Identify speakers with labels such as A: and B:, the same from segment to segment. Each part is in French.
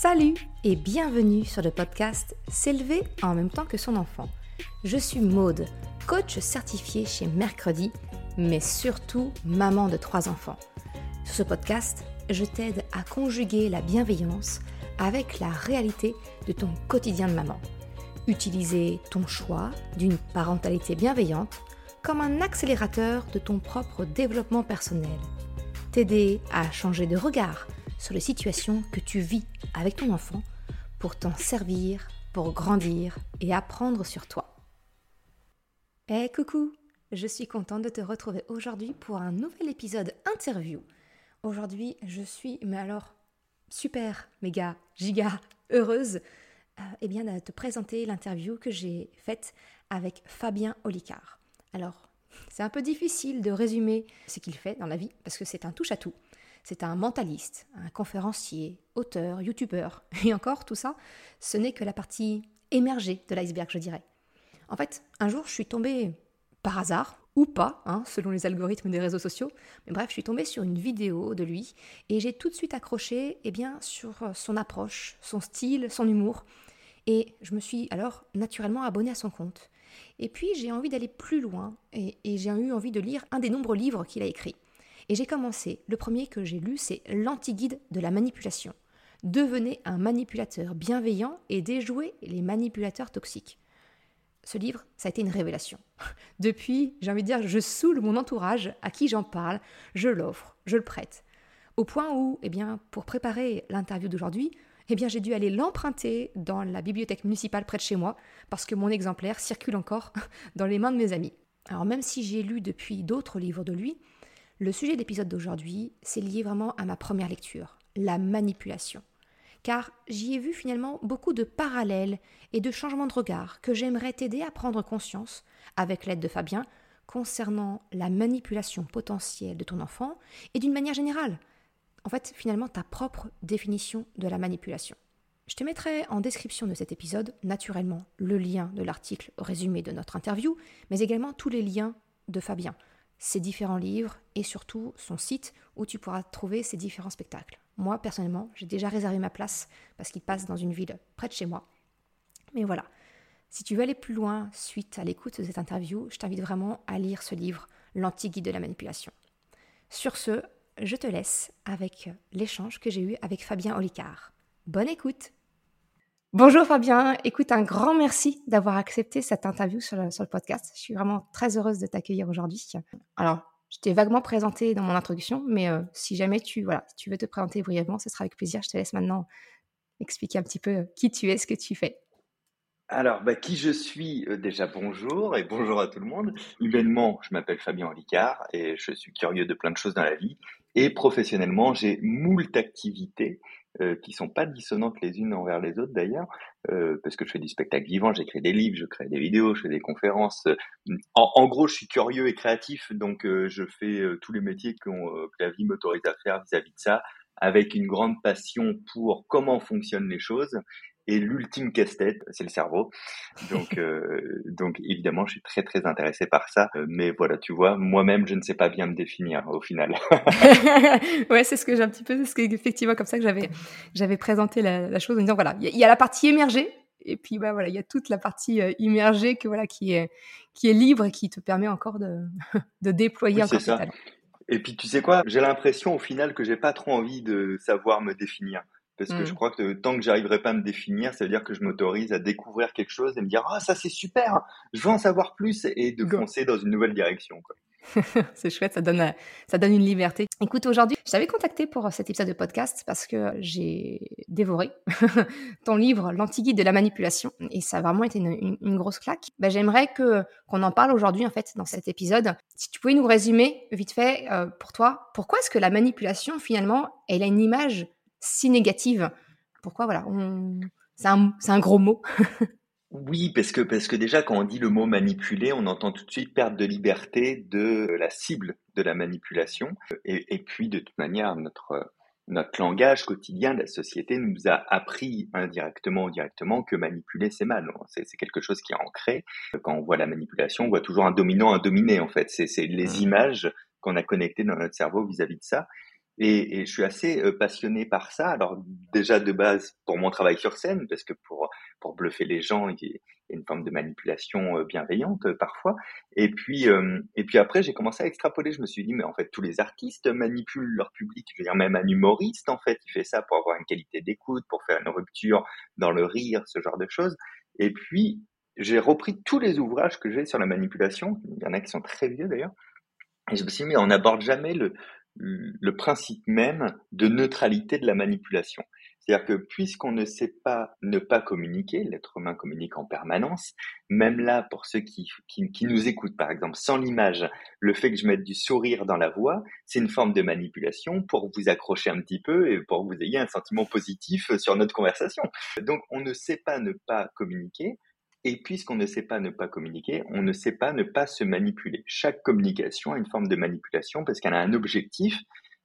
A: Salut et bienvenue sur le podcast S'élever en même temps que son enfant. Je suis Maude, coach certifié chez Mercredi, mais surtout maman de trois enfants. Sur ce podcast, je t'aide à conjuguer la bienveillance avec la réalité de ton quotidien de maman. Utiliser ton choix d'une parentalité bienveillante comme un accélérateur de ton propre développement personnel. T'aider à changer de regard sur les situations que tu vis avec ton enfant pour t'en servir, pour grandir et apprendre sur toi. Eh coucou, je suis contente de te retrouver aujourd'hui pour un nouvel épisode interview. Aujourd'hui, je suis, mais alors, super, méga, giga, heureuse euh, eh bien, de te présenter l'interview que j'ai faite avec Fabien Olicard. Alors, c'est un peu difficile de résumer ce qu'il fait dans la vie parce que c'est un touche-à-tout. C'est un mentaliste, un conférencier, auteur, youtubeur. Et encore, tout ça, ce n'est que la partie émergée de l'iceberg, je dirais. En fait, un jour, je suis tombée par hasard, ou pas, hein, selon les algorithmes des réseaux sociaux, mais bref, je suis tombée sur une vidéo de lui et j'ai tout de suite accroché eh bien, sur son approche, son style, son humour. Et je me suis alors naturellement abonnée à son compte. Et puis j'ai envie d'aller plus loin et, et j'ai eu envie de lire un des nombreux livres qu'il a écrits. Et j'ai commencé. Le premier que j'ai lu, c'est L'anti-guide de la manipulation. Devenez un manipulateur bienveillant et déjouez les manipulateurs toxiques. Ce livre, ça a été une révélation. Depuis, j'ai envie de dire, je saoule mon entourage, à qui j'en parle, je l'offre, je le prête. Au point où, eh bien, pour préparer l'interview d'aujourd'hui, eh bien, j'ai dû aller l'emprunter dans la bibliothèque municipale près de chez moi, parce que mon exemplaire circule encore dans les mains de mes amis. Alors même si j'ai lu depuis d'autres livres de lui, le sujet de l'épisode d'aujourd'hui, c'est lié vraiment à ma première lecture, la manipulation. Car j'y ai vu finalement beaucoup de parallèles et de changements de regard que j'aimerais t'aider à prendre conscience, avec l'aide de Fabien, concernant la manipulation potentielle de ton enfant et d'une manière générale. En fait, finalement, ta propre définition de la manipulation. Je te mettrai en description de cet épisode, naturellement, le lien de l'article résumé de notre interview, mais également tous les liens de Fabien ses différents livres et surtout son site où tu pourras trouver ses différents spectacles. Moi, personnellement, j'ai déjà réservé ma place parce qu'il passe dans une ville près de chez moi. Mais voilà, si tu veux aller plus loin suite à l'écoute de cette interview, je t'invite vraiment à lire ce livre, L'anti-guide de la manipulation. Sur ce, je te laisse avec l'échange que j'ai eu avec Fabien Olicard. Bonne écoute Bonjour Fabien, écoute, un grand merci d'avoir accepté cette interview sur le, podcast. Je suis vraiment très heureuse de t'accueillir aujourd'hui. Alors, je t'ai vaguement présenté dans mon introduction, mais euh, si jamais tu, tu veux te présenter brièvement, ce sera avec plaisir. Je te laisse maintenant expliquer un petit peu qui tu es, ce que tu fais.
B: Alors, bah, qui je suis euh, Déjà, bonjour et bonjour à tout le monde. Humainement, je m'appelle Fabien Olicard et je suis curieux de plein de choses dans la vie. Et professionnellement, j'ai moult activités euh, qui sont pas dissonantes les unes envers les autres d'ailleurs, euh, parce que je fais du spectacle vivant, j'écris des livres, je crée des vidéos, je fais des conférences. En, en gros, je suis curieux et créatif, donc euh, je fais euh, tous les métiers que la vie m'autorise à faire vis-à-vis de ça, avec une grande passion pour comment fonctionnent les choses et l'ultime casse-tête, c'est le cerveau. Donc, euh, donc évidemment, je suis très très intéressé par ça. Euh, mais voilà, tu vois, moi-même, je ne sais pas bien me définir au final.
A: ouais, c'est ce que j'ai un petit peu, c'est effectivement comme ça que j'avais j'avais présenté la, chose en disant voilà, il y, a la partie émergée. Et puis bah voilà, il y a toute la partie euh, immergée que voilà qui est qui est libre et qui te permet encore de de déployer
B: oui, encore ça. Et puis tu sais quoi, j'ai l'impression au final que j'ai pas trop envie de savoir me définir parce que je mmh. crois que tant que j'arriverai pas à me définir, ça veut dire que je m'autorise à découvrir quelque chose et me dire ah ça c'est super, je veux en savoir plus et de foncer dans une nouvelle direction.
A: c'est chouette, ça donne, ça donne une liberté. Écoute, aujourd'hui, je t'avais contacté pour cet épisode de podcast parce que j'ai dévoré ton livre, L'anti-guide de la manipulation, et ça a vraiment été une, une, grosse claque. Ben, J'aimerais que qu'on en parle aujourd'hui, en fait, dans cet épisode. Si tu pouvais nous résumer vite fait euh, pour toi, pourquoi est-ce que la manipulation, finalement, elle a une image si négative. Pourquoi voilà, c'est un, un, gros mot.
B: oui, parce que parce que déjà quand on dit le mot manipuler, on entend tout de suite perte de liberté de la cible de la manipulation. Et, et puis de toute manière, notre notre langage quotidien de la société nous a appris indirectement ou directement que manipuler c'est mal. C'est quelque chose qui est ancré. Quand on voit la manipulation, on voit toujours un dominant, un dominé en fait. C'est les mmh. images qu'on a connectées dans notre cerveau vis-à-vis -vis de ça. Et, et, je suis assez euh, passionné par ça. Alors déjà de base pour mon travail sur scène, parce que pour pour bluffer les gens, il y a une forme de manipulation euh, bienveillante euh, parfois. Et puis et puis après j'ai commencé à extrapoler. Je me suis dit mais en fait tous les artistes manipulent leur public. Je veux dire même un humoriste en fait il fait ça pour avoir une qualité d'écoute, pour faire une rupture dans le rire, ce genre de choses. Et puis j'ai repris tous les ouvrages que j'ai sur la manipulation. Il y en a qui sont très vieux d'ailleurs. Et je me suis dit, mais on n'aborde jamais le, le principe même de neutralité de la manipulation. C'est-à-dire que puisqu'on ne sait pas ne pas communiquer, l'être humain communique en permanence, même là, pour ceux qui, qui, nous écoutent, par exemple, sans l'image, le fait que je mette du sourire dans la voix, c'est une forme de manipulation pour vous accrocher un petit peu et pour que vous ayez un sentiment positif sur notre conversation. Donc, on ne sait pas ne pas communiquer, et puisqu'on ne sait pas ne pas communiquer, on ne sait pas ne pas se manipuler. Chaque communication a une forme de manipulation parce qu'elle a un objectif.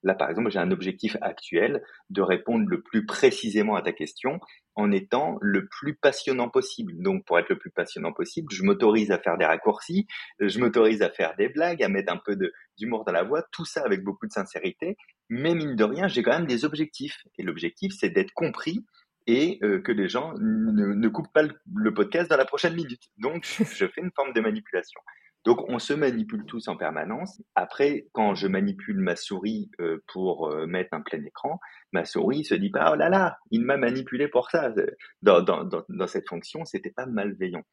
B: Là, par exemple, j'ai un objectif actuel de répondre le plus précisément à ta question en étant le plus passionnant possible. Donc, pour être le plus passionnant possible, je m'autorise à faire des raccourcis, je m'autorise à faire des blagues, à mettre un peu d'humour dans la voix, tout ça avec beaucoup de sincérité. Mais mine de rien, j'ai quand même des objectifs. Et l'objectif, c'est d'être compris et euh, que les gens ne, ne coupent pas le, podcast dans la prochaine minute. Donc, je fais une forme de manipulation. Donc, on se manipule tous en permanence. Après, quand je manipule ma souris euh, pour euh, mettre un plein écran, ma souris se dit pas oh là là, il m'a manipulé pour ça. Dans, dans, dans, dans cette fonction, c'était pas malveillant.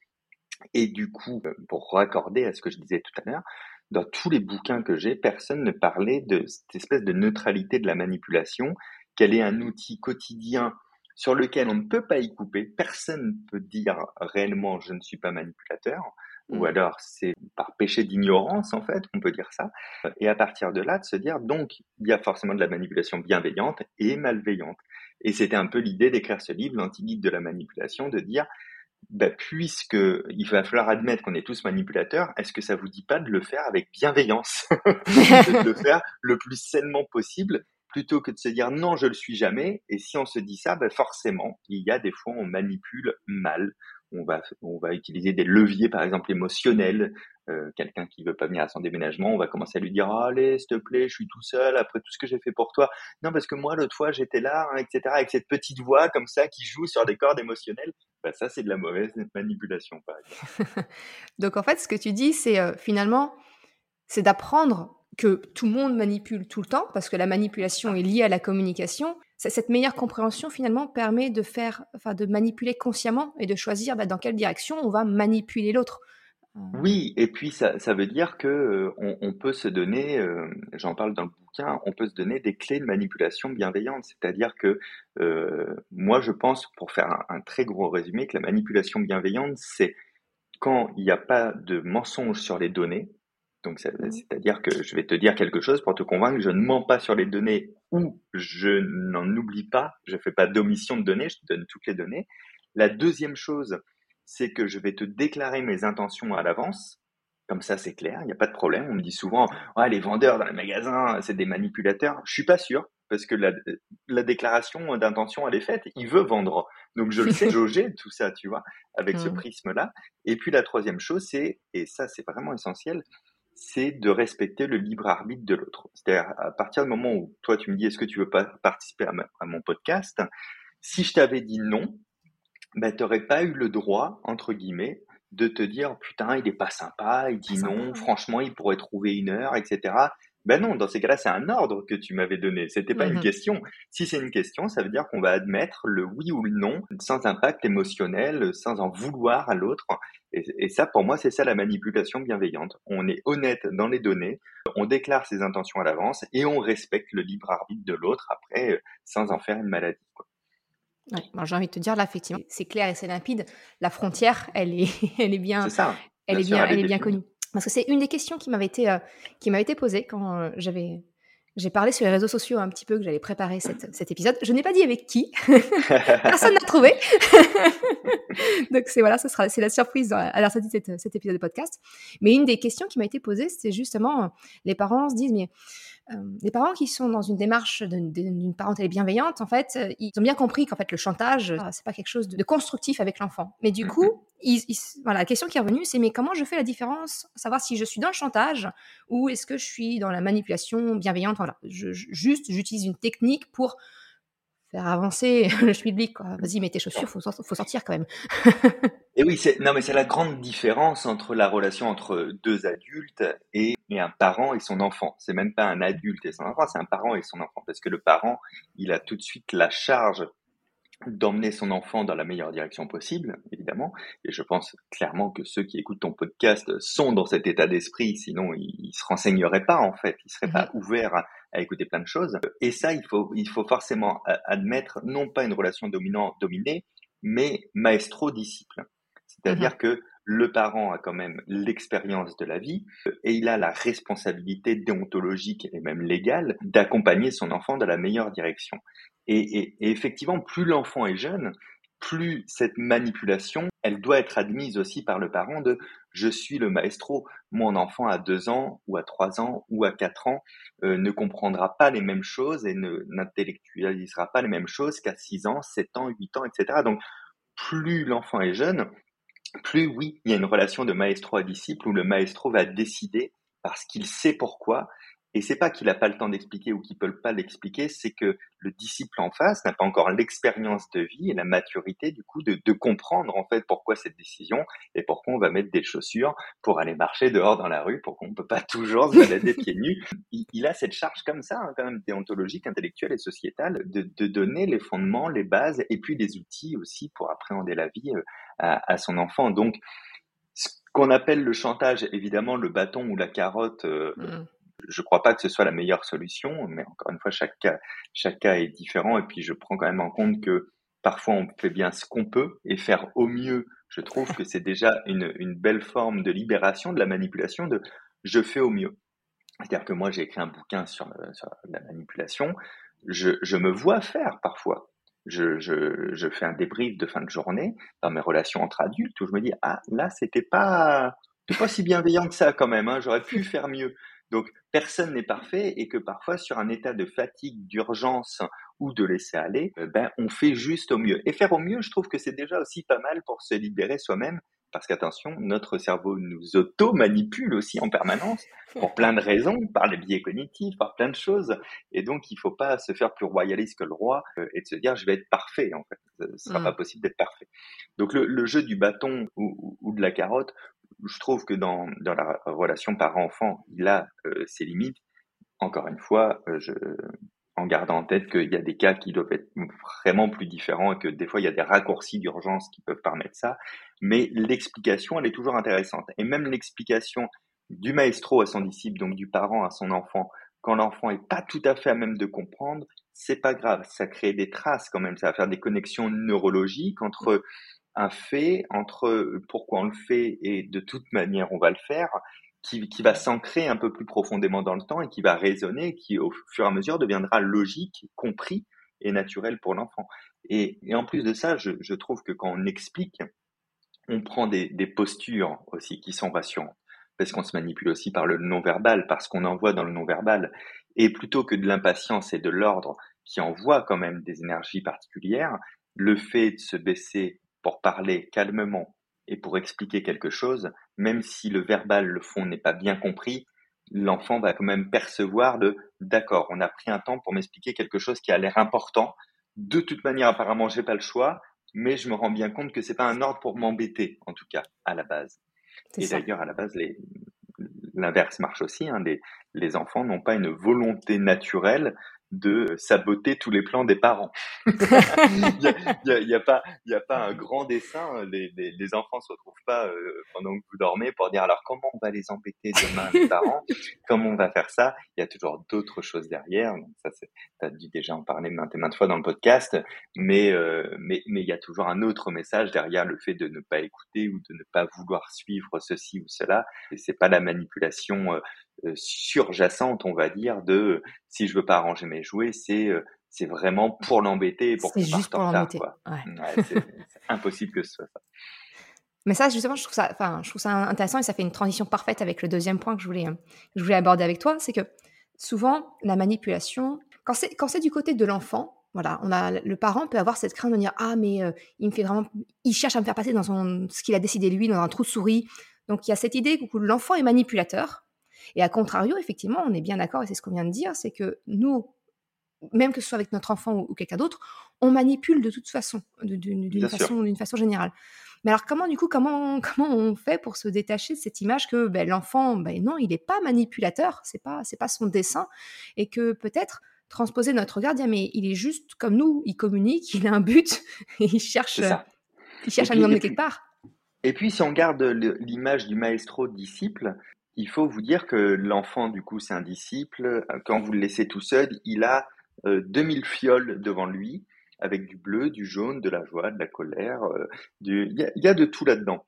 B: Et du coup, pour raccorder à ce que je disais tout à l'heure, dans tous les bouquins que j'ai, personne ne parlait de cette espèce de neutralité de la manipulation, qu'elle est un outil quotidien sur lequel on ne peut pas y couper. Personne ne peut dire réellement je ne suis pas manipulateur, ou mm. alors c'est par péché d'ignorance en fait, on peut dire ça. Et à partir de là, de se dire donc il y a forcément de la manipulation bienveillante et malveillante. Et c'était un peu l'idée d'écrire ce livre, l'antiguide de la manipulation, de dire bah, puisque il va falloir admettre qu'on est tous manipulateurs, est-ce que ça vous dit pas de le faire avec bienveillance, de le faire le plus sainement possible plutôt que de se dire non, je le suis jamais. Et si on se dit ça, ben forcément, il y a des fois on manipule mal. On va, on va utiliser des leviers, par exemple émotionnels. Euh, quelqu'un qui veut pas venir à son déménagement, on va commencer à lui dire allez, s'il te plaît, je suis tout seul après tout ce que j'ai fait pour toi. Non, parce que moi l'autre fois j'étais là, hein, etc. Avec cette petite voix comme ça qui joue sur des cordes émotionnelles. Ben, ça, c'est de la mauvaise manipulation, par exemple.
A: Donc en fait, ce que tu dis, c'est euh, finalement, c'est d'apprendre que tout le monde manipule tout le temps, parce que la manipulation est liée à la communication, cette meilleure compréhension finalement permet de faire, enfin, de manipuler consciemment et de choisir bah, dans quelle direction on va manipuler l'autre.
B: Euh. Oui, et puis ça, ça veut dire que euh, on, peut se donner, euh, j'en parle dans le bouquin, on peut se donner des clés de manipulation bienveillante. C'est-à-dire que moi, je pense, pour faire un, un, très gros résumé, que la manipulation bienveillante, c'est quand il n'y a pas de mensonge sur les données, donc, c'est-à-dire que je vais te dire quelque chose pour te convaincre que je ne mens pas sur les données ou je n'en oublie pas, je ne fais pas d'omission de données, je te donne toutes les données. La deuxième chose, c'est que je vais te déclarer mes intentions à l'avance. Comme ça, c'est clair, il n'y a pas de problème. On me dit souvent, ah, les vendeurs dans les magasins, c'est des manipulateurs. Je suis pas sûr, parce que la, la déclaration d'intention, elle est faite. Il veut vendre. Donc, je le sais jauger, tout ça, tu vois, avec ce prisme-là. Et puis, la troisième chose, c'est, et ça, c'est vraiment essentiel, c'est de respecter le libre arbitre de l'autre. C'est-à-dire, à partir du moment où toi, tu me dis, est-ce que tu veux pas participer à, mon podcast Si je t'avais dit non, ben, tu n'aurais pas eu le droit, entre guillemets, de te dire, putain, il est pas sympa, il dit non, franchement, il pourrait trouver une heure, etc. Ben non, dans ces cas-là, c'est un ordre que tu m'avais donné. C'était pas une mmh question. Si c'est une question, ça veut dire qu'on va admettre le oui ou le non sans impact émotionnel, sans en vouloir à l'autre. Et, ça, pour moi, c'est ça la manipulation bienveillante. On est honnête dans les données, on déclare ses intentions à l'avance et on respecte le libre arbitre de l'autre après, euh, sans en faire une maladie.
A: j'ai envie de te dire là, effectivement, c'est clair et c'est limpide. La frontière, elle est, elle est bien, ça, elle est bien, elle est bien connue. Parce que c'est une des questions qui m'avait été, euh, qui m'avait été posée quand euh, j'avais j'ai parlé sur les réseaux sociaux un petit peu que j'allais préparer cet épisode. Je n'ai pas dit avec qui. Personne n'a trouvé. Donc c'est voilà, ce sera c'est la surprise à la sortie de cet, cet, épisode de podcast. Mais une des questions qui m'a été posée, c'est justement euh, les parents se disent mais les parents qui sont dans une démarche d'une parentalité bienveillante, en fait, euh, ils ont bien compris qu'en fait le chantage, c'est pas quelque chose de, constructif avec l'enfant. Mais du coup, ils, voilà, la question qui est revenue, c'est mais comment je fais la différence, savoir si je suis dans le chantage ou est-ce que je suis dans la manipulation bienveillante voilà, je, juste j'utilise une technique pour faire avancer le schmilblick. Vas-y, mets tes chaussures, faut, faut sortir quand même.
B: et oui, c'est, non mais c'est la grande différence entre la relation entre deux adultes et, et un parent et son enfant. C'est même pas un adulte et son enfant, c'est un parent et son enfant. Parce que le parent, il a tout de suite la charge d'emmener son enfant dans la meilleure direction possible, évidemment. Et je pense clairement que ceux qui écoutent ton podcast sont dans cet état d'esprit, sinon ils, se renseigneraient pas en fait, ils seraient pas ouverts à, écouter plein de choses. Et ça, il faut, il faut forcément admettre non pas une relation dominant-dominée, mais maestro-disciple. C'est-à-dire mhm. que le parent a quand même l'expérience de la vie et il a la responsabilité déontologique et même légale d'accompagner son enfant dans la meilleure direction. Et, effectivement, plus l'enfant est jeune, plus cette manipulation, elle doit être admise aussi par le parent de je suis le maestro. Mon enfant à deux ans ou à trois ans ou à quatre ans euh, ne comprendra pas les mêmes choses et ne n'intellectualisera pas les mêmes choses qu'à six ans, sept ans, huit ans, etc. Donc plus l'enfant est jeune, plus oui, il y a une relation de maestro à disciple où le maestro va décider parce qu'il sait pourquoi et c'est pas qu'il n'a pas le temps d'expliquer ou qu'il peut pas l'expliquer, c'est que le disciple en face n'a pas encore l'expérience de vie et la maturité du coup de, de, comprendre en fait pourquoi cette décision et pourquoi on va mettre des chaussures pour aller marcher dehors dans la rue, pour qu'on peut pas toujours se balader pieds nus. Il, a cette charge comme ça, hein, quand même déontologique, intellectuelle et sociétale, de, de, donner les fondements, les bases et puis les outils aussi pour appréhender la vie euh, à, à son enfant. Donc ce qu'on appelle le chantage, évidemment, le bâton ou la carotte. Euh, mmh. Je ne crois pas que ce soit la meilleure solution, mais encore une fois, chaque cas, est différent. Et puis, je prends quand même en compte que parfois, on fait bien ce qu'on peut et faire au mieux. Je trouve que c'est déjà une, belle forme de libération de la manipulation de je fais au mieux. C'est-à-dire que moi, j'ai écrit un bouquin sur, euh, la manipulation. Je, me vois faire parfois. Je, fais un débrief de fin de journée dans mes relations entre adultes où je me dis ah là c'était pas pas si bienveillant que ça quand même. Hein, J'aurais pu faire mieux. Donc personne n'est parfait et que parfois sur un état de fatigue, d'urgence ou de laisser aller, euh, ben on fait juste au mieux. Et faire au mieux, je trouve que c'est déjà aussi pas mal pour se libérer soi-même parce qu'attention, notre cerveau nous auto-manipule aussi en permanence pour plein de raisons, par les biais cognitifs, par plein de choses. Et donc, il faut pas se faire plus royaliste que le roi euh, et de se dire je vais être parfait. En fait, ce sera mmh. pas possible d'être parfait. Donc, le, jeu du bâton ou, de la carotte, je trouve que dans, dans la relation parent-enfant, il a euh, ses limites. Encore une fois, euh, je, en gardant en tête qu'il y a des cas qui doivent être vraiment plus différents et que des fois il y a des raccourcis d'urgence qui peuvent permettre ça. Mais l'explication, elle est toujours intéressante. Et même l'explication du maestro à son disciple, donc du parent à son enfant, quand l'enfant est pas tout à fait à même de comprendre, c'est pas grave. Ça crée des traces quand même. Ça va faire des connexions neurologiques entre un fait entre pourquoi on le fait et de toute manière on va le faire, qui, qui va s'ancrer un peu plus profondément dans le temps et qui va résonner, qui au fur et à mesure deviendra logique, compris et naturel pour l'enfant. Et, et, en plus de ça, je, je, trouve que quand on explique, on prend des, des postures aussi qui sont rassurantes, parce qu'on se manipule aussi par le non-verbal, parce qu'on envoie dans le non-verbal, et plutôt que de l'impatience et de l'ordre qui envoie quand même des énergies particulières, le fait de se baisser pour parler calmement et pour expliquer quelque chose, même si le verbal, le fond n'est pas bien compris, l'enfant va quand même percevoir de d'accord, on a pris un temps pour m'expliquer quelque chose qui a l'air important. De toute manière, apparemment, j'ai pas le choix, mais je me rends bien compte que c'est pas un ordre pour m'embêter, en tout cas, à la base. Et d'ailleurs, à la base, l'inverse marche aussi. Hein. Les, les enfants n'ont pas une volonté naturelle de saboter tous les plans des parents. Il n'y a, a, pas, il a pas un grand dessin. Les, les, les enfants se retrouvent pas euh, pendant que vous dormez pour dire alors comment on va les embêter demain les parents, comment on va faire ça? Il y a toujours d'autres choses derrière. Donc ça, as dû déjà en parler maintes et maintes fois dans le podcast, mais euh, mais mais il y a toujours un autre message derrière le fait de ne pas écouter ou de ne pas vouloir suivre ceci ou cela. Et c'est pas la manipulation euh, euh, surjacente, on va dire, de si je veux pas arranger mes jouets, c'est euh, c'est vraiment pour l'embêter pour
A: qu'on parte en retard.
B: C'est impossible que ce soit ça.
A: Mais ça, justement, je trouve ça, enfin, je trouve ça intéressant et ça fait une transition parfaite avec le deuxième point que je voulais, je voulais aborder avec toi, c'est que souvent la manipulation, quand c'est quand c'est du côté de l'enfant, voilà, on a le parent peut avoir cette crainte de dire ah mais euh, il me fait vraiment, il cherche à me faire passer dans son ce qu'il a décidé lui dans un trou de souris. Donc il y a cette idée que l'enfant est manipulateur Et à contrario, effectivement, on est bien d'accord, et c'est ce qu'on vient de dire, c'est que nous, même que ce soit avec notre enfant ou, quelqu'un d'autre, on manipule de toute façon, d'une façon, façon générale. Mais alors comment du coup comment comment on fait pour se détacher de cette image que ben, l'enfant ben non il n'est pas manipulateur c'est pas c'est pas son dessin et que peut-être transposer notre regard dire mais il est juste comme nous il communique il a un but et il cherche il cherche à nous emmener quelque part.
B: et puis si on garde l'image du maestro disciple il faut vous dire que l'enfant du coup c'est un disciple quand vous le laissez tout seul il a 2000 euh, fioles devant lui, avec du bleu, du jaune, de la joie, de la colère. Euh, il y, a de tout là-dedans.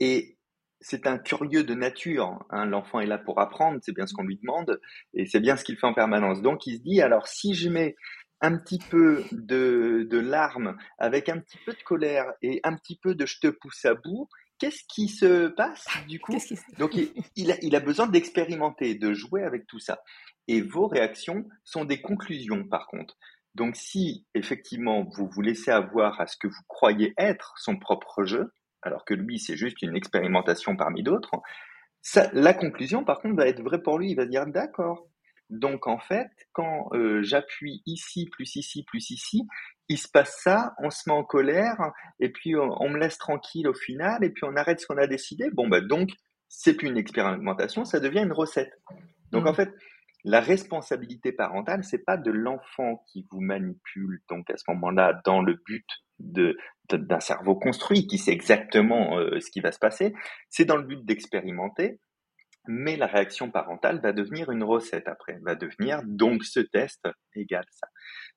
B: Et c'est un curieux de nature. Hein. L'enfant est là pour apprendre, c'est bien ce qu'on lui demande, et c'est bien ce qu'il fait en permanence. Donc il se dit, alors si je mets un petit peu de, larmes avec un petit peu de colère et un petit peu de je te pousse à bout, qu'est-ce qui se passe du coup Donc il, a, besoin d'expérimenter, de jouer avec tout ça. Et vos réactions sont des conclusions par contre. Donc si effectivement vous vous laissez avoir à ce que vous croyez être son propre jeu, alors que lui c'est juste une expérimentation parmi d'autres, la conclusion par contre va être vraie pour lui. Il va dire d'accord. Donc en fait, quand euh, j'appuie ici plus ici plus ici, il se passe ça, on se met en colère et puis on, me laisse tranquille au final et puis on arrête ce qu'on a décidé. Bon bah donc c'est plus une expérimentation, ça devient une recette. Donc en mmh. fait, la responsabilité parentale, c'est pas de l'enfant qui vous manipule, donc à ce moment-là, dans le but de, d'un cerveau construit qui sait exactement euh, ce qui va se passer, c'est dans le but d'expérimenter, mais la réaction parentale va devenir une recette après, va devenir donc ce test égale ça.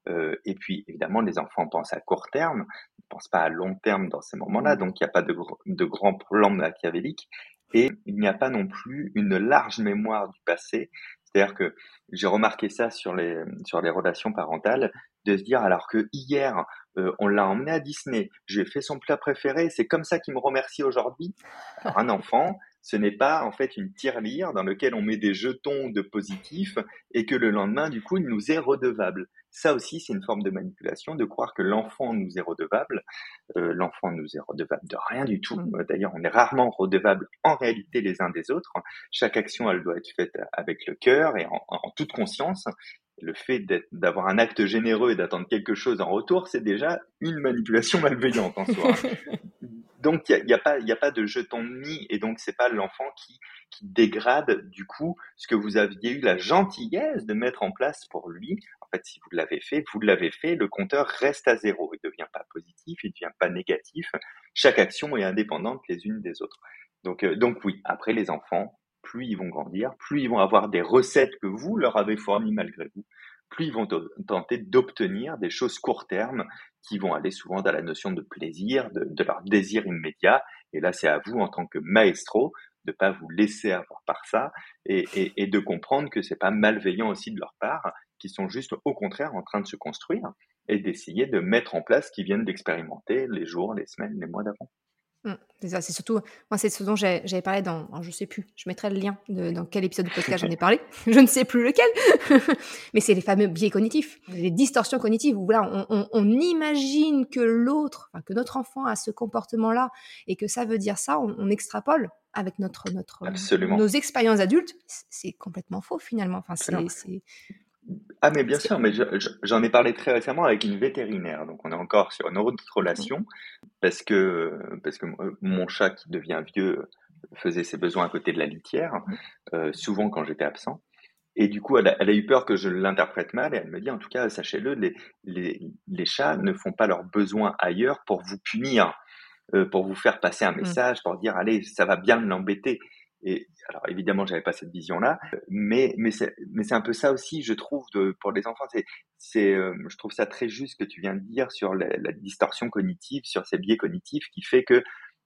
B: Euh, et puis évidemment, les enfants pensent à court terme, ne pensent pas à long terme dans ces moments-là, donc il n'y a pas de, de grand plan machiavélique, et il n'y a pas non plus une large mémoire du passé c'est-à-dire que j'ai remarqué ça sur les, sur les relations parentales, de se dire alors que hier, euh, on l'a emmené à Disney, j'ai fait son plat préféré, c'est comme ça qu'il me remercie aujourd'hui. un enfant, ce n'est pas en fait une tirelire dans laquelle on met des jetons de positif et que le lendemain, du coup, il nous est redevable. Ça aussi, c'est une forme de manipulation, de croire que l'enfant nous est redevable. Euh, l'enfant nous est redevable de rien du tout. Mmh. D'ailleurs, on est rarement redevable en réalité les uns des autres. Chaque action, elle doit être faite avec le cœur et en, en toute conscience. Le fait d'avoir un acte généreux et d'attendre quelque chose en retour, c'est déjà une manipulation malveillante en soi. donc il n'y a, pas, de jeton de nid et donc c'est pas l'enfant qui, qui dégrade du coup ce que vous aviez eu la gentillesse de mettre en place pour lui. En fait, si vous l'avez fait, vous l'avez fait, le compteur reste à zéro. Il ne devient pas positif, il ne devient pas négatif. Chaque action est indépendante les unes des autres. Donc, euh, donc oui, après les enfants, plus ils vont grandir, plus ils vont avoir des recettes que vous leur avez fournies malgré vous, plus ils vont tenter d'obtenir des choses court terme qui vont aller souvent dans la notion de plaisir, de, leur désir immédiat. Et là, c'est à vous, en tant que maestro, de pas vous laisser avoir par ça et, de comprendre que c'est pas malveillant aussi de leur part, qu'ils sont juste au contraire en train de se construire et d'essayer de mettre en place ce qu'ils viennent d'expérimenter les jours, les semaines, les mois d'avant.
A: Mmh, c'est surtout, moi, c'est ce dont j'avais parlé dans, je je sais plus, je mettrai le lien de, dans quel épisode de podcast j'en ai parlé, je ne sais plus lequel, mais c'est les fameux biais cognitifs, les distorsions cognitives, où voilà, on, imagine que l'autre, que notre enfant a ce comportement-là, et que ça veut dire ça, on, extrapole avec notre, notre, nos expériences adultes, c'est complètement faux finalement. Enfin, c'est
B: ah mais bien sûr, mais j'en ai parlé très récemment avec une vétérinaire, donc on est encore sur une autre relation, parce que, parce que mon chat qui devient vieux faisait ses besoins à côté de la litière, euh, souvent quand j'étais absent. Et du coup, elle a, eu peur que je l'interprète mal, et elle me dit, en tout cas, sachez-le, les, les, les, chats ne font pas leurs besoins ailleurs pour vous punir, euh, pour vous faire passer un mmh. message, pour dire, allez, ça va bien l'embêter. Et alors évidemment, j'avais pas cette vision-là, mais mais c'est mais c'est un peu ça aussi, je trouve, de, pour les enfants. C'est c'est euh, je trouve ça très juste que tu viens de dire sur la, distorsion cognitive, sur ces biais cognitifs, qui fait que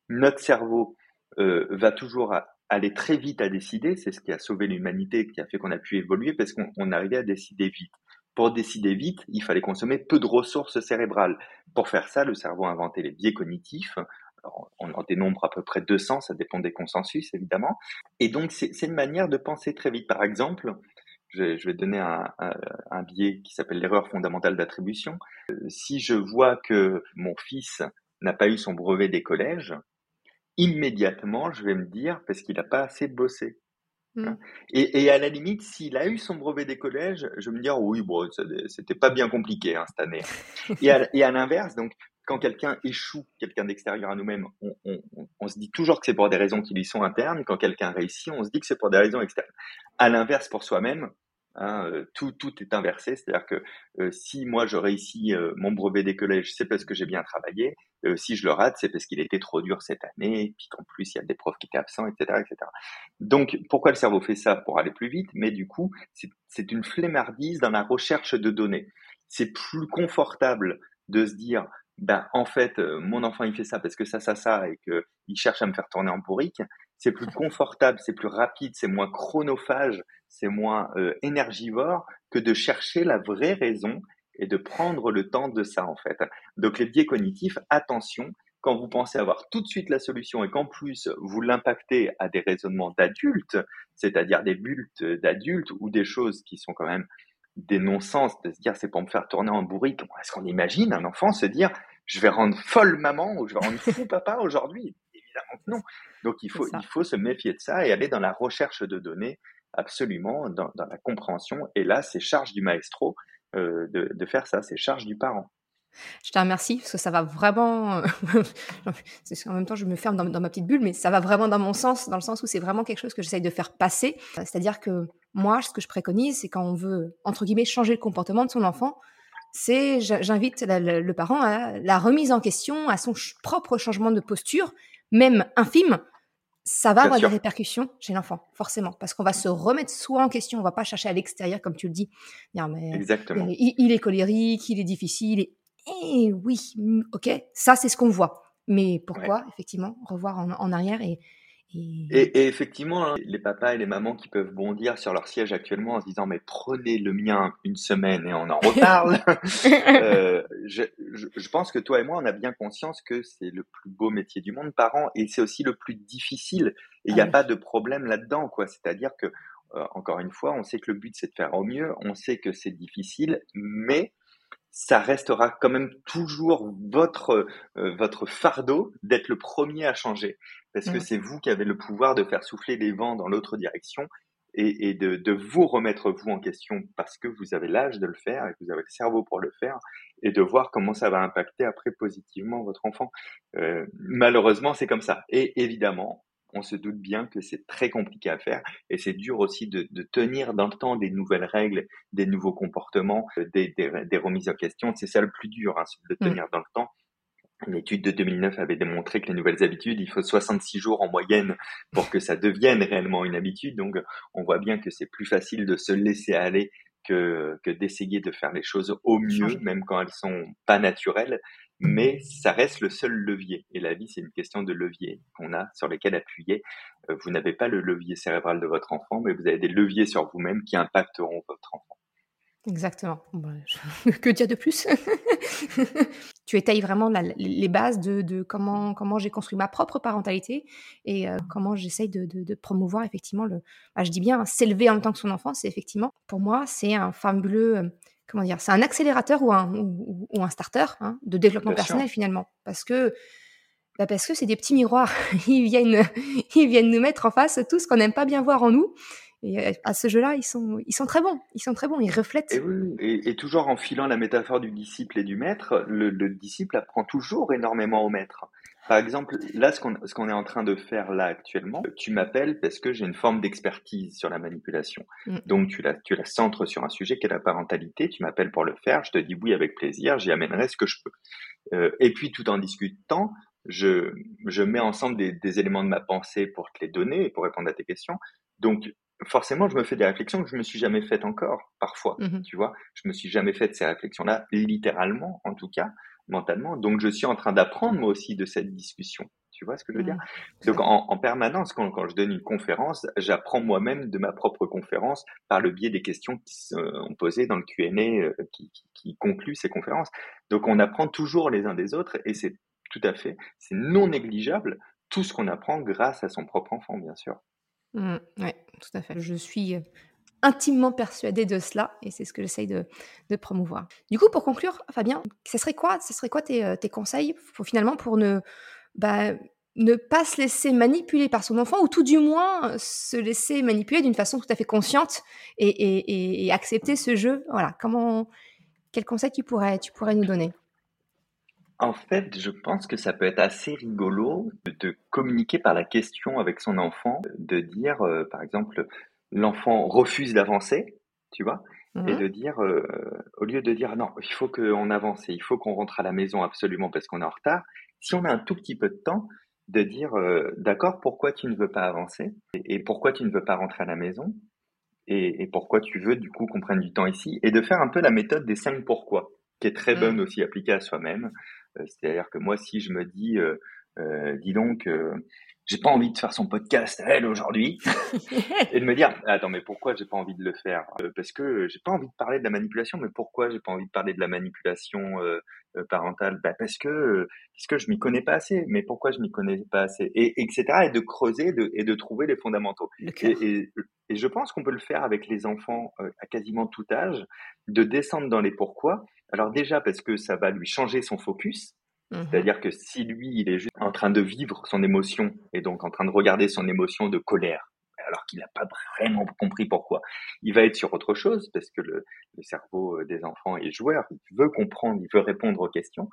B: notre cerveau euh, va toujours aller très vite à décider. C'est ce qui a sauvé l'humanité, qui a fait qu'on a pu évoluer, parce qu'on arrivait à décider vite. Pour décider vite, il fallait consommer peu de ressources cérébrales. Pour faire ça, le cerveau a inventé les biais cognitifs on en dénombre à peu près 200, ça dépend des consensus évidemment. Et donc c'est une manière de penser très vite. Par exemple, je vais, donner un, biais qui s'appelle l'erreur fondamentale d'attribution. Euh, si je vois que mon fils n'a pas eu son brevet des collèges, immédiatement je vais me dire parce qu'il n'a pas assez bossé. Mmh. Et, à la limite, s'il a eu son brevet des collèges, je vais me dire oui, bon, c'était pas bien compliqué hein, cette année. et à, l'inverse, donc quand quelqu'un échoue, quelqu'un d'extérieur à nous-mêmes, on, se dit toujours que c'est pour des raisons qui lui sont internes. Quand quelqu'un réussit, on se dit que c'est pour des raisons externes. À l'inverse, pour soi-même, Hein, euh, tout, tout est inversé, c'est-à-dire que euh, si moi je réussis euh, mon brevet des collèges, c'est parce que j'ai bien travaillé. si je le rate, c'est parce qu'il était trop dur cette année, puis qu'en plus il y a des profs qui étaient absents, etc., etc. Donc pourquoi le cerveau fait ça Pour aller plus vite, mais du coup c'est une flemmardise dans la recherche de données. C'est plus confortable de se dire ben en fait mon enfant il fait ça parce que ça ça ça et que il cherche à me faire tourner en bourrique c'est plus confortable c'est plus rapide c'est moins chronophage c'est moins euh, énergivore que de chercher la vraie raison et de prendre le temps de ça en fait. Donc les biais cognitifs, attention, quand vous pensez avoir tout de suite la solution et qu'en plus vous l'impactez à des raisonnements d'adultes, c'est-à-dire des bultes d'adultes ou des choses qui sont quand même des non-sens, de se dire c'est pour me faire tourner en bourrique. Est-ce qu'on imagine un enfant se dire je vais rendre folle maman ou je vais rendre fou papa aujourd'hui? Évidemment que non. Donc il faut, il faut se méfier de ça et aller dans la recherche de données absolument dans, la compréhension. Et là, c'est charge du maestro euh, de, faire ça, c'est charge du parent.
A: Je te remercie parce que ça va vraiment. en même temps, je me ferme dans, ma petite bulle, mais ça va vraiment dans mon sens, dans le sens où c'est vraiment quelque chose que j'essaye de faire passer. C'est-à-dire que moi, ce que je préconise, c'est quand on veut, entre guillemets, changer le comportement de son enfant, c'est j'invite le parent à la remise en question, à son propre changement de posture, même infime, ça va avoir des répercussions chez l'enfant, forcément, parce qu'on va se remettre soi en question, on va pas chercher à l'extérieur, comme tu le dis.
B: Exactement.
A: Il, est colérique, il est difficile. Et, eh oui, mm, ok, ça c'est ce qu'on voit. Mais pourquoi, effectivement, revoir en arrière et,
B: et, effectivement, hein, les papas et les mamans qui peuvent bondir sur leur siège actuellement en se disant mais prenez le mien une semaine et on en reparle. euh, je, je, pense que toi et moi, on a bien conscience que c'est le plus beau métier du monde, parent, et c'est aussi le plus difficile. Et il n'y a ah pas de problème là-dedans, quoi. C'est-à-dire que, euh, encore une fois, on sait que le but c'est de faire au mieux, on sait que c'est difficile, mais ça restera quand même toujours votre euh, votre fardeau d'être le premier à changer parce que c'est vous qui avez le pouvoir de faire souffler les vents dans l'autre direction et, et de, de, vous remettre vous en question parce que vous avez l'âge de le faire et que vous avez le cerveau pour le faire et de voir comment ça va impacter après positivement votre enfant. Euh, malheureusement, c'est comme ça. Et évidemment, on se doute bien que c'est très compliqué à faire et c'est dur aussi de, de, tenir dans le temps des nouvelles règles, des nouveaux comportements, euh, des, des, des remises en question. C'est ça le plus dur, hein, de mmh. tenir dans le temps. Une étude de 2009 avait démontré que les nouvelles habitudes, il faut 66 jours en moyenne pour que ça devienne réellement une habitude. Donc, on voit bien que c'est plus facile de se laisser aller que, que d'essayer de faire les choses au mieux, même quand elles sont pas naturelles. Mais ça reste le seul levier. Et la vie, c'est une question de levier qu'on a sur lesquels appuyer. Euh, vous n'avez pas le levier cérébral de votre enfant, mais vous avez des leviers sur vous-même qui impacteront votre enfant.
A: Exactement. Bah, que dire de plus? Tu étayes vraiment les bases de, comment, comment j'ai construit ma propre parentalité et euh, comment j'essaye de, promouvoir effectivement le. Bah, je dis bien s'élever en même temps que son enfant, c'est effectivement, pour moi, c'est un fabuleux. Comment dire C'est un accélérateur ou un, ou, un starter hein, de développement personnel finalement. Parce que. Bah, parce que c'est des petits miroirs. ils, viennent, ils viennent nous mettre en face tout ce qu'on n'aime pas bien voir en nous et euh, à ce jeu-là, ils sont, ils sont très bons. Ils sont très bons. Ils reflètent.
B: Et, toujours en filant la métaphore du disciple et du maître, le, disciple apprend toujours énormément au maître. Par exemple, là, ce qu'on ce qu'on est en train de faire là actuellement, tu m'appelles parce que j'ai une forme d'expertise sur la manipulation. Mm. Donc, tu la, tu la centres sur un sujet qui est la parentalité. Tu m'appelles pour le faire. Je te dis oui avec plaisir. J'y amènerai ce que je peux. Euh, et puis, tout en discutant, je, je mets ensemble des, des éléments de ma pensée pour te les donner et pour répondre à tes questions. Donc, forcément, je me fais des réflexions que je me suis jamais faites encore, parfois. Mmh tu vois, je me suis jamais fait ces réflexions-là, littéralement, en tout cas, mentalement. Donc, je suis en train d'apprendre moi aussi de cette discussion. Tu vois ce que je veux dire? Mmh. Donc, en, permanence, quand, je donne une conférence, j'apprends moi-même de ma propre conférence par le biais des questions qui sont posées dans le Q&A euh, qui, qui, qui conclut ces conférences. Donc, on apprend toujours les uns des autres et c'est tout à fait, c'est non négligeable tout ce qu'on apprend grâce à son propre enfant, bien sûr.
A: Mmh, oui, tout à fait. Je suis intimement persuadée de cela et c'est ce que j'essaye de, promouvoir. Du coup, pour conclure, Fabien, ce serait quoi, ce serait quoi tes, conseils pour, finalement pour ne, bah, ne pas se laisser manipuler par son enfant ou tout du moins se laisser manipuler d'une façon tout à fait consciente et, accepter ce jeu? Voilà, comment, quel conseil tu pourrais, tu pourrais nous donner?
B: En fait, je pense que ça peut être assez rigolo de, communiquer par la question avec son enfant, de dire, euh, par exemple, l'enfant refuse d'avancer, tu vois, et mmh de dire, euh, au lieu de dire non, il faut qu'on avance et il faut qu'on rentre à la maison absolument parce qu'on est en retard, si on a un tout petit peu de temps, de dire euh, d'accord, pourquoi tu ne veux pas avancer et, pourquoi tu ne veux pas rentrer à la maison et, pourquoi tu veux du coup qu'on prenne du temps ici et de faire un peu la méthode des cinq pourquoi qui est très bonne mmh. aussi appliquée à soi-même. Euh, c'est-à-dire que moi, si je me dis, euh, dis donc, j'ai pas envie de faire son podcast à elle aujourd'hui et de me dire attends mais pourquoi j'ai pas envie de le faire? Euh, parce que j'ai pas envie de parler de la manipulation mais pourquoi j'ai pas envie de parler de la manipulation euh, euh, parentale? Bah parce que parce que je m'y connais pas assez. Mais pourquoi je m'y connais pas assez? Et etc et de creuser de, et de trouver les fondamentaux. Et, et, et, je pense qu'on peut le faire avec les enfants à quasiment tout âge de descendre dans les pourquoi. Alors déjà parce que ça va lui changer son focus Mmh C'est-à-dire que si lui, il est juste en train de vivre son émotion et donc en train de regarder son émotion de colère, alors qu'il n'a pas vraiment compris pourquoi, il va être sur autre chose parce que le, cerveau euh, des enfants est joueur, il veut comprendre, il veut répondre aux questions.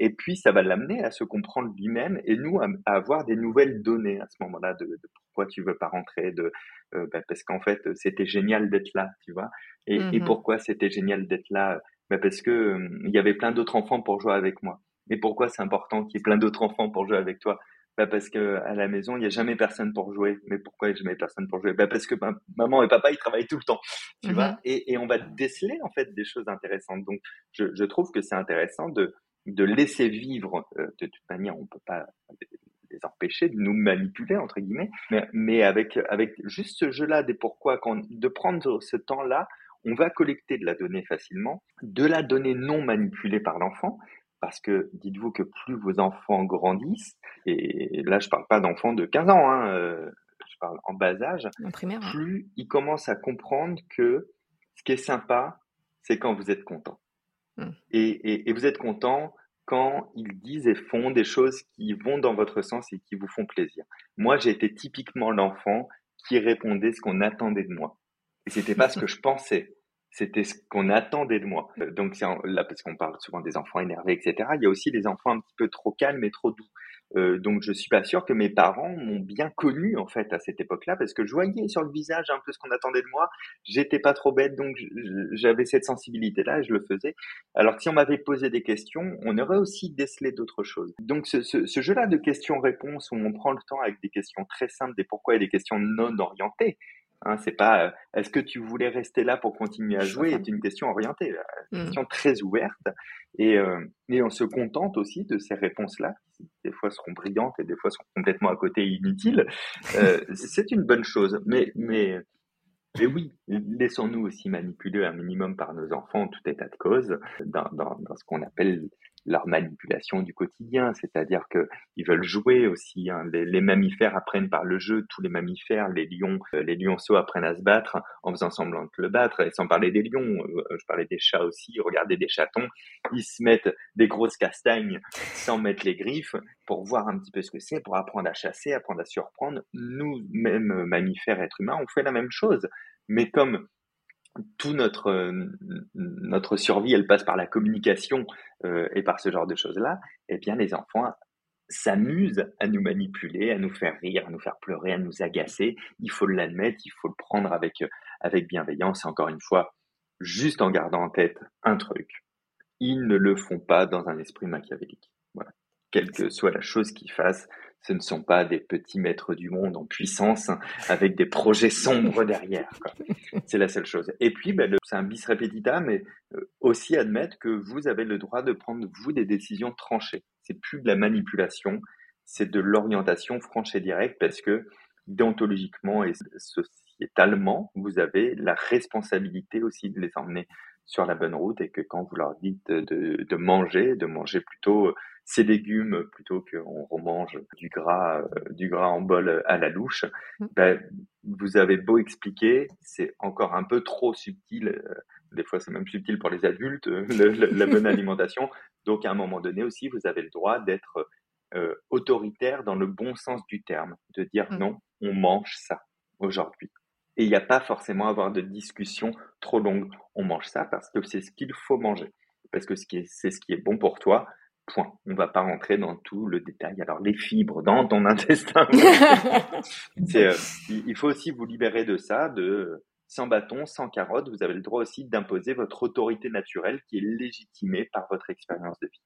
B: Et puis, ça va l'amener à se comprendre lui-même et nous à, avoir des nouvelles données à ce moment-là de, pourquoi tu veux pas rentrer, de euh, bah, parce qu'en fait, c'était génial d'être là, tu vois. Et, mmh pourquoi c'était génial d'être là? Bah, Parce que il y avait plein d'autres enfants pour jouer avec moi. Et pourquoi c'est important qu'il y ait plein d'autres enfants pour jouer avec toi? Bah parce que à la maison il n'y a jamais personne pour jouer. Mais pourquoi il n'y a jamais personne pour jouer? Bah parce que maman et papa ils travaillent tout le temps, tu vois. Mm-hmm. Et, et, on va déceler en fait des choses intéressantes. Donc je, je trouve que c'est intéressant de de laisser vivre. Euh, de toute manière, on peut pas les empêcher de nous manipuler entre guillemets, mais, mais avec avec juste ce jeu-là des pourquoi, quand, de prendre ce temps-là on va collecter de la donnée facilement, de la donnée non manipulée par l'enfant, parce que dites-vous que plus vos enfants grandissent, et là je parle pas d'enfants de 15 ans, hein, euh, je parle en bas âge, plus ils commencent à comprendre que ce qui est sympa, c'est quand vous êtes content. Hmm. Et, vous êtes content quand ils disent et font des choses qui vont dans votre sens et qui vous font plaisir. Moi, j'ai été typiquement l'enfant qui répondait ce qu'on attendait de moi. Et c'était pas ce que je pensais c'était ce qu'on attendait de moi. Euh, donc là, parce qu'on parle souvent des enfants énervés, etc. Il y a aussi des enfants un petit peu trop calmes et trop doux. Euh, donc je suis pas sûr que mes parents m'ont bien connu en fait à cette époque-là, parce que je voyais sur le visage un peu ce qu'on attendait de moi. J'étais pas trop bête, donc j'avais cette sensibilité-là et je le faisais. Alors si on m'avait posé des questions, on aurait aussi décelé d'autres choses. Donc ce, ce, ce jeu-là de questions-réponses où on prend le temps avec des questions très simples, des pourquoi et des questions non orientées, Hein, c'est pas euh, est-ce que tu voulais rester là pour continuer à jouer? C'est une question orientée, une mmh. question très ouverte. Et, euh, et on se contente aussi de ces réponses-là, qui des fois seront brillantes et des fois seront complètement à côté inutiles. Euh, c'est une bonne chose. Mais, mais, mais oui, laissons-nous aussi manipuler un minimum par nos enfants, tout état de cause, dans, dans, dans ce qu'on appelle leur manipulation du quotidien, c'est-à-dire que ils veulent jouer aussi. Hein. Les, mammifères apprennent par le jeu. Tous les mammifères, les lions, euh, les lionceaux apprennent à se battre en faisant semblant de le battre. Et sans parler des lions, euh, je parlais des chats aussi. Regardez des chatons, ils se mettent des grosses castagnes sans mettre les griffes pour voir un petit peu ce que c'est, pour apprendre à chasser, apprendre à surprendre. Nous, même mammifères, êtres humains, on fait la même chose. Mais comme tout notre euh, notre survie, elle passe par la communication euh, et par ce genre de choses-là. Eh bien, les enfants s'amusent à nous manipuler, à nous faire rire, à nous faire pleurer, à nous agacer. Il faut l'admettre, il faut le prendre avec avec bienveillance. Et encore une fois, juste en gardant en tête un truc, ils ne le font pas dans un esprit machiavélique. Voilà. Quelle que soit la chose qu'ils fassent, ce ne sont pas des petits maîtres du monde en puissance avec des projets sombres derrière. C'est la seule chose. Et puis, ben, c'est un bis repetita, mais euh, aussi admettre que vous avez le droit de prendre, vous, des décisions tranchées. C'est plus de la manipulation, c'est de l'orientation franche et directe parce que déontologiquement et sociétalement, vous avez la responsabilité aussi de les emmener sur la bonne route et que quand vous leur dites de, de manger, de manger plutôt ces légumes plutôt qu'on remange du gras, euh, du gras en bol à la louche, mmh. ben, vous avez beau expliquer, c'est encore un peu trop subtil. Euh, des fois, c'est même subtil pour les adultes, la bonne alimentation. Donc, à un moment donné aussi, vous avez le droit d'être euh, autoritaire dans le bon sens du terme, de dire
A: Mm.
B: non, on mange ça aujourd'hui. Et il n'y a pas forcément à avoir de discussion trop longue. On mange ça parce que c'est ce qu'il faut manger, parce que c'est ce qui est bon pour toi. Point. On ne va pas rentrer dans tout le détail. Alors les fibres dans ton intestin, euh, il faut aussi vous libérer de ça, de sans bâton, sans carotte. Vous avez le droit aussi d'imposer votre autorité naturelle qui est légitimée par votre expérience de vie.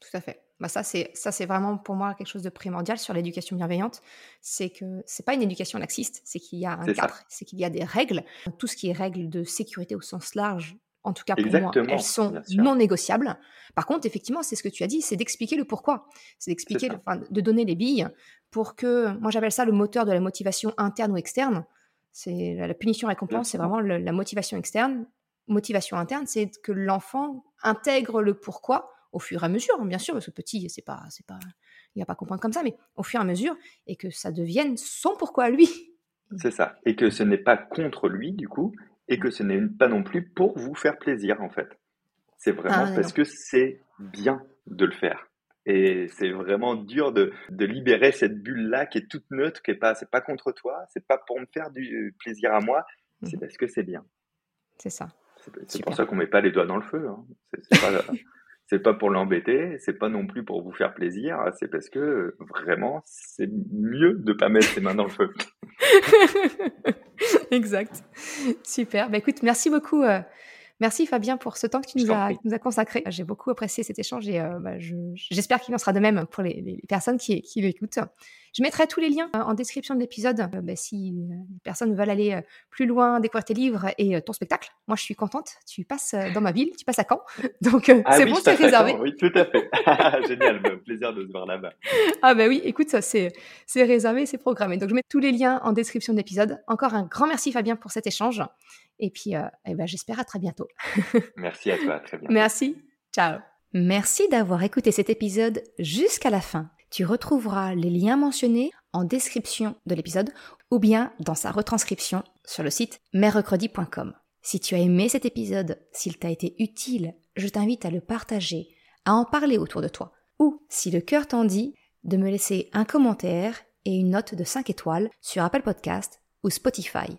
A: Tout à fait. Bah ça, c'est ça, c'est vraiment pour moi quelque chose de primordial sur l'éducation bienveillante. C'est que c'est pas une éducation laxiste, c'est qu'il y a un cadre, c'est qu'il y a des règles. Tout ce qui est règles de sécurité au sens large, en tout cas pour
B: Exactement,
A: moi, elles sont non négociables. Par contre, effectivement, c'est ce que tu as dit, c'est d'expliquer le pourquoi. C'est d'expliquer, de donner les billes pour que, moi j'appelle ça le moteur de la motivation interne ou externe. C'est la, la punition récompense, c'est vraiment le- la motivation externe. Motivation interne, c'est que l'enfant intègre le pourquoi au fur et à mesure, hein, bien sûr, parce que petit, c'est pas, c'est pas, il va pas comprendre comme ça, mais au fur et à mesure, et que ça devienne son pourquoi à lui.
B: C'est ça. Et que ce n'est pas contre lui, du coup, et que ce n'est pas non plus pour vous faire plaisir, en fait. C'est vraiment
A: Ah,
B: parce que c'est bien de le faire. Et c'est vraiment dur de, de libérer cette bulle-là qui est toute neutre, qui est pas, c'est pas contre toi, c'est pas pour me faire du plaisir à moi, c'est
A: Mhm.
B: parce que c'est bien.
A: C'est ça.
B: C'est pour ça qu'on met pas les doigts dans le feu. hein. C'est pas, c'est pas pour l'embêter, c'est pas non plus pour vous faire plaisir, c'est parce que vraiment, c'est mieux de pas mettre ses mains dans le feu.
A: exact. Super. Bah, écoute, merci beaucoup. euh, merci Fabien pour ce temps que tu nous as, nous as consacré. J'ai beaucoup apprécié cet échange et euh, bah, je- j'espère qu'il en sera de même pour les, les personnes qui, qui l'écoutent. Je mettrai tous les liens euh, en description de l'épisode euh, bah, si euh, les personnes veulent aller plus loin, découvrir tes livres et ton spectacle. Moi, je suis contente. Tu passes dans ma ville, tu passes à Caen. Donc,
B: Ah
A: c'est
B: oui,
A: bon, c'est réservé.
B: Caen, Oui, tout à fait. Génial, bah, plaisir de se voir là-bas.
A: Ah bah oui, écoute, ça c'est c'est réservé, c'est programmé. Donc je mets tous les liens en description de l'épisode. Encore un grand merci Fabien pour cet échange. Et puis, euh, eh ben, j'espère à très bientôt.
B: Merci à toi, à très bien.
A: Merci. Ciao. Merci d'avoir écouté cet épisode jusqu'à la fin. Tu retrouveras les liens mentionnés en description de l'épisode ou bien dans sa retranscription sur le site merrecredi.com. Si tu as aimé cet épisode, s'il t'a été utile, je t'invite à le partager, à en parler autour de toi. Ou, si le cœur t'en dit, de me laisser un commentaire et une note de 5 étoiles sur Apple Podcast ou Spotify.